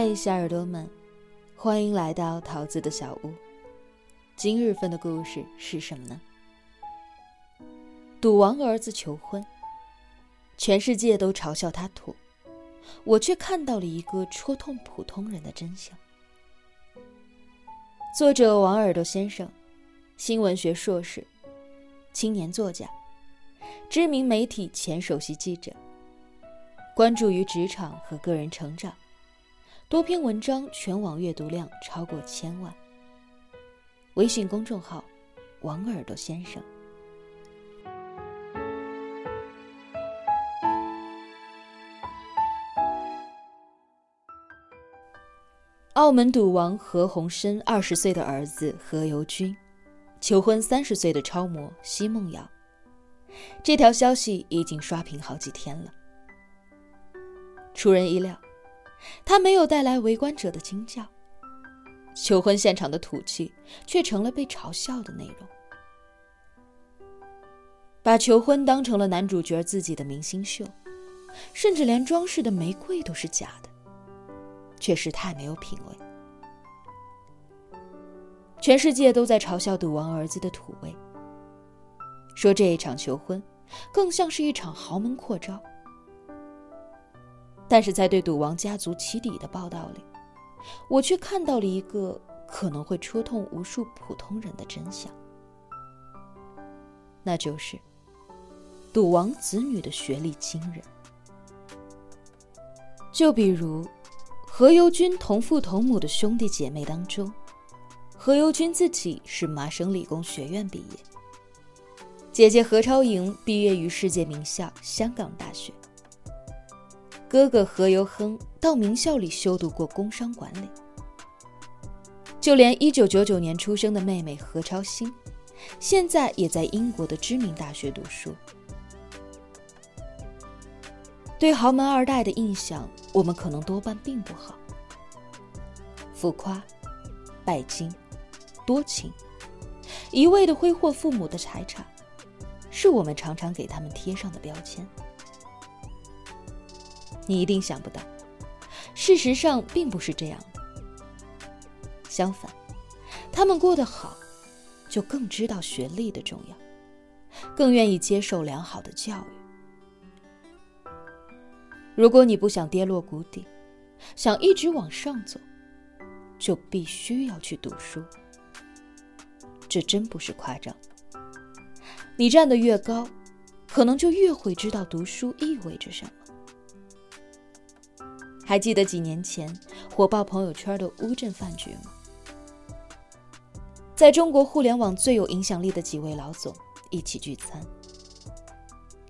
嗨，小耳朵们，欢迎来到桃子的小屋。今日份的故事是什么呢？赌王儿子求婚，全世界都嘲笑他土，我却看到了一个戳痛普通人的真相。作者王耳朵先生，新闻学硕士，青年作家，知名媒体前首席记者，关注于职场和个人成长。多篇文章全网阅读量超过千万。微信公众号“王耳朵先生”。澳门赌王何鸿燊二十岁的儿子何猷君，求婚三十岁的超模奚梦瑶。这条消息已经刷屏好几天了。出人意料。他没有带来围观者的惊叫，求婚现场的土气却成了被嘲笑的内容。把求婚当成了男主角自己的明星秀，甚至连装饰的玫瑰都是假的，确实太没有品味。全世界都在嘲笑赌王儿子的土味，说这一场求婚更像是一场豪门扩招。但是在对赌王家族起底的报道里，我却看到了一个可能会戳痛无数普通人的真相，那就是赌王子女的学历惊人。就比如何猷君同父同母的兄弟姐妹当中，何猷君自己是麻省理工学院毕业，姐姐何超莹毕业于世界名校香港大学。哥哥何猷亨到名校里修读过工商管理，就连1999年出生的妹妹何超欣，现在也在英国的知名大学读书。对豪门二代的印象，我们可能多半并不好，浮夸、拜金、多情，一味的挥霍父母的财产，是我们常常给他们贴上的标签。你一定想不到，事实上并不是这样的。相反，他们过得好，就更知道学历的重要，更愿意接受良好的教育。如果你不想跌落谷底，想一直往上走，就必须要去读书。这真不是夸张。你站得越高，可能就越会知道读书意味着什么。还记得几年前火爆朋友圈的乌镇饭局吗？在中国互联网最有影响力的几位老总一起聚餐，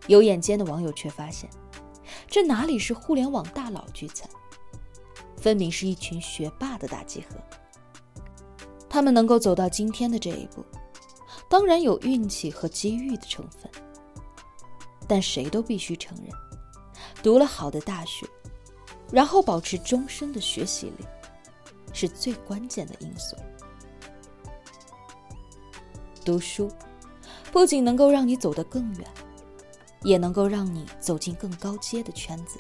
有眼尖的网友却发现，这哪里是互联网大佬聚餐，分明是一群学霸的大集合。他们能够走到今天的这一步，当然有运气和机遇的成分，但谁都必须承认，读了好的大学。然后保持终身的学习力，是最关键的因素。读书不仅能够让你走得更远，也能够让你走进更高阶的圈子。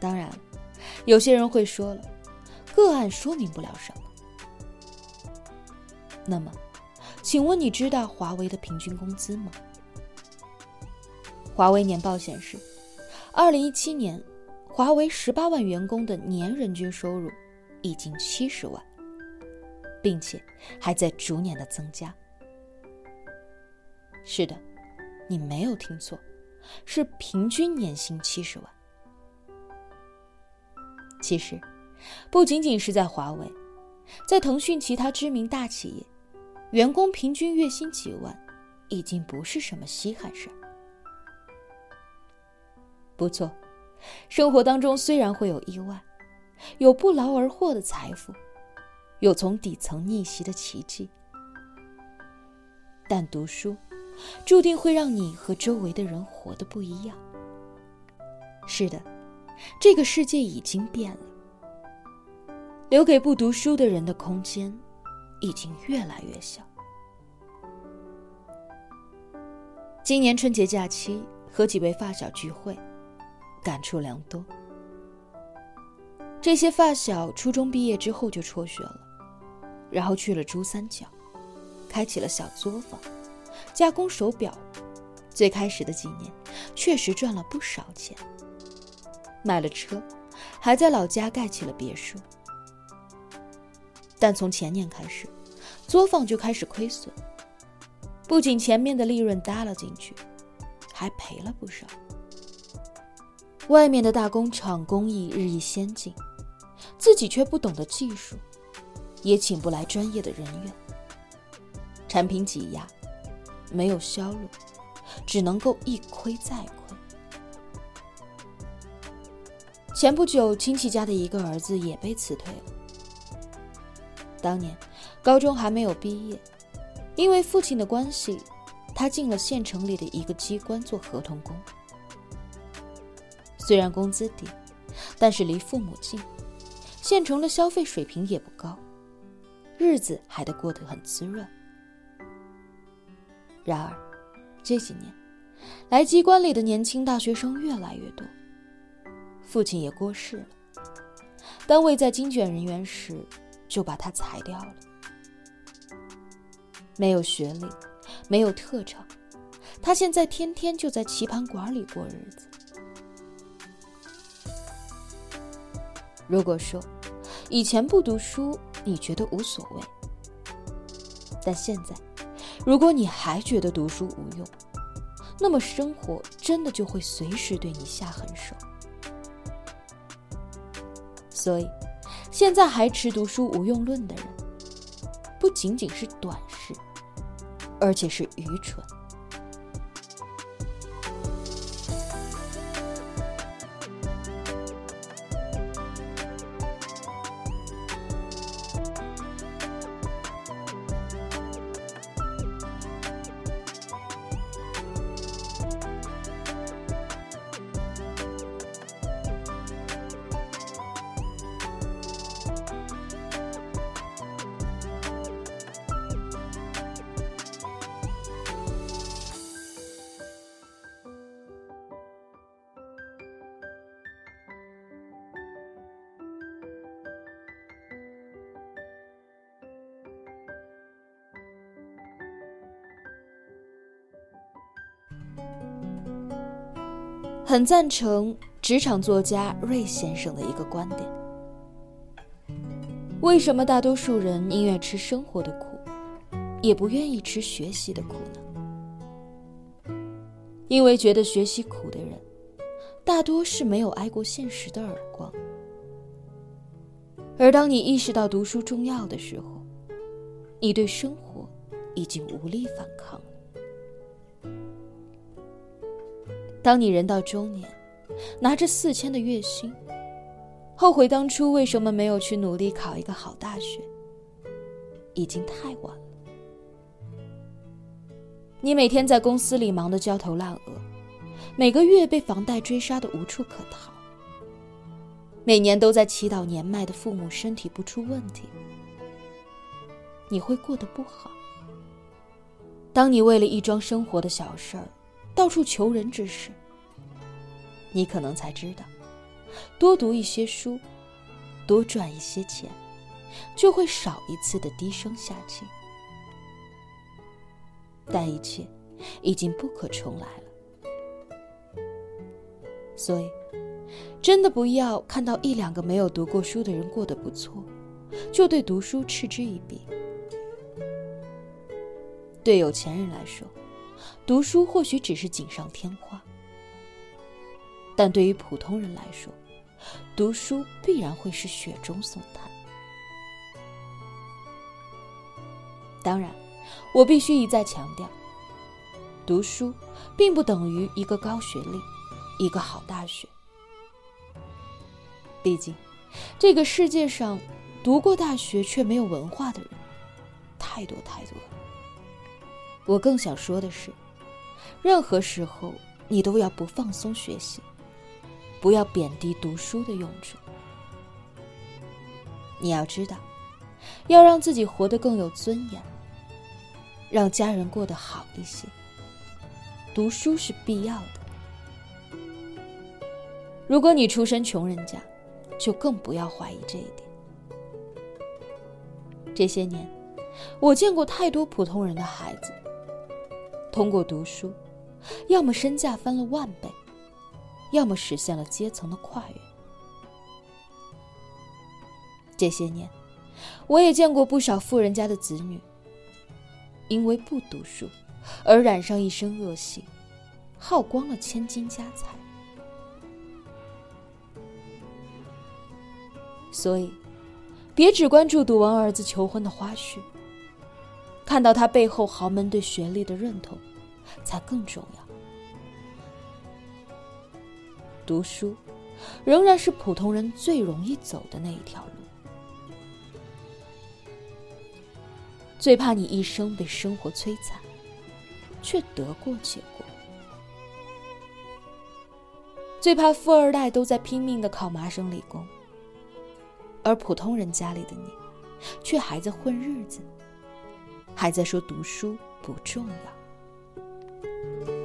当然，有些人会说了，个案说明不了什么。那么，请问你知道华为的平均工资吗？华为年报显示。二零一七年，华为十八万员工的年人均收入已经七十万，并且还在逐年的增加。是的，你没有听错，是平均年薪七十万。其实，不仅仅是在华为，在腾讯其他知名大企业，员工平均月薪几万，已经不是什么稀罕事儿。不错，生活当中虽然会有意外，有不劳而获的财富，有从底层逆袭的奇迹，但读书注定会让你和周围的人活得不一样。是的，这个世界已经变了，留给不读书的人的空间已经越来越小。今年春节假期和几位发小聚会。感触良多。这些发小初中毕业之后就辍学了，然后去了珠三角，开启了小作坊，加工手表。最开始的几年，确实赚了不少钱，买了车，还在老家盖起了别墅。但从前年开始，作坊就开始亏损，不仅前面的利润搭了进去，还赔了不少。外面的大工厂工艺日益先进。自己却不懂得技术，也请不来专业的人员，产品挤压，没有销路，只能够一亏再亏。前不久，亲戚家的一个儿子也被辞退了。当年高中还没有毕业，因为父亲的关系，他进了县城里的一个机关做合同工。虽然工资低，但是离父母近。县城的消费水平也不高，日子还得过得很滋润。然而，这几年来机关里的年轻大学生越来越多，父亲也过世了，单位在精选人员时就把他裁掉了。没有学历，没有特长，他现在天天就在棋盘馆里过日子。如果说以前不读书你觉得无所谓，但现在，如果你还觉得读书无用，那么生活真的就会随时对你下狠手。所以，现在还持读书无用论的人，不仅仅是短视，而且是愚蠢。很赞成职场作家瑞先生的一个观点：为什么大多数人宁愿吃生活的苦，也不愿意吃学习的苦呢？因为觉得学习苦的人，大多是没有挨过现实的耳光。而当你意识到读书重要的时候，你对生活已经无力反抗。当你人到中年，拿着四千的月薪，后悔当初为什么没有去努力考一个好大学，已经太晚了。你每天在公司里忙得焦头烂额，每个月被房贷追杀的无处可逃，每年都在祈祷年迈的父母身体不出问题，你会过得不好。当你为了一桩生活的小事儿，到处求人之时，你可能才知道，多读一些书，多赚一些钱，就会少一次的低声下气。但一切已经不可重来了，所以真的不要看到一两个没有读过书的人过得不错，就对读书嗤之以鼻。对有钱人来说，读书或许只是锦上添花，但对于普通人来说，读书必然会是雪中送炭。当然，我必须一再强调，读书并不等于一个高学历，一个好大学。毕竟，这个世界上读过大学却没有文化的人太多太多了。我更想说的是。任何时候，你都要不放松学习，不要贬低读书的用处。你要知道，要让自己活得更有尊严，让家人过得好一些，读书是必要的。如果你出身穷人家，就更不要怀疑这一点。这些年，我见过太多普通人的孩子，通过读书，要么身价翻了万倍，要么实现了阶层的跨越。这些年，我也见过不少富人家的子女，因为不读书而染上一身恶习，耗光了千金家财。所以，别只关注赌王儿子求婚的花絮，看到他背后豪门对学历的认同，才更重要。读书，仍然是普通人最容易走的那一条路。最怕你一生被生活摧残，却得过且过；最怕富二代都在拼命的考麻省理工。而普通人家里的你，却还在混日子，还在说读书不重要。